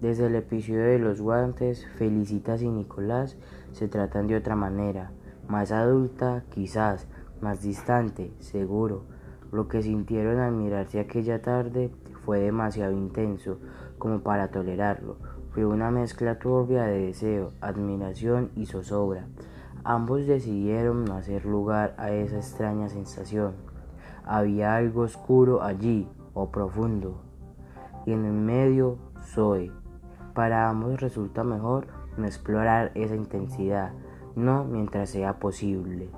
Desde el episodio de los guantes, Felicitas y Nicolás se tratan de otra manera, más adulta, quizás, más distante, seguro. Lo que sintieron al mirarse aquella tarde fue demasiado intenso como para tolerarlo. Fue una mezcla turbia de deseo, admiración y zozobra. Ambos decidieron no hacer lugar a esa extraña sensación. Había algo oscuro allí, o profundo, y en el medio Zoe. Para ambos resulta mejor no explorar esa intensidad, no mientras sea posible.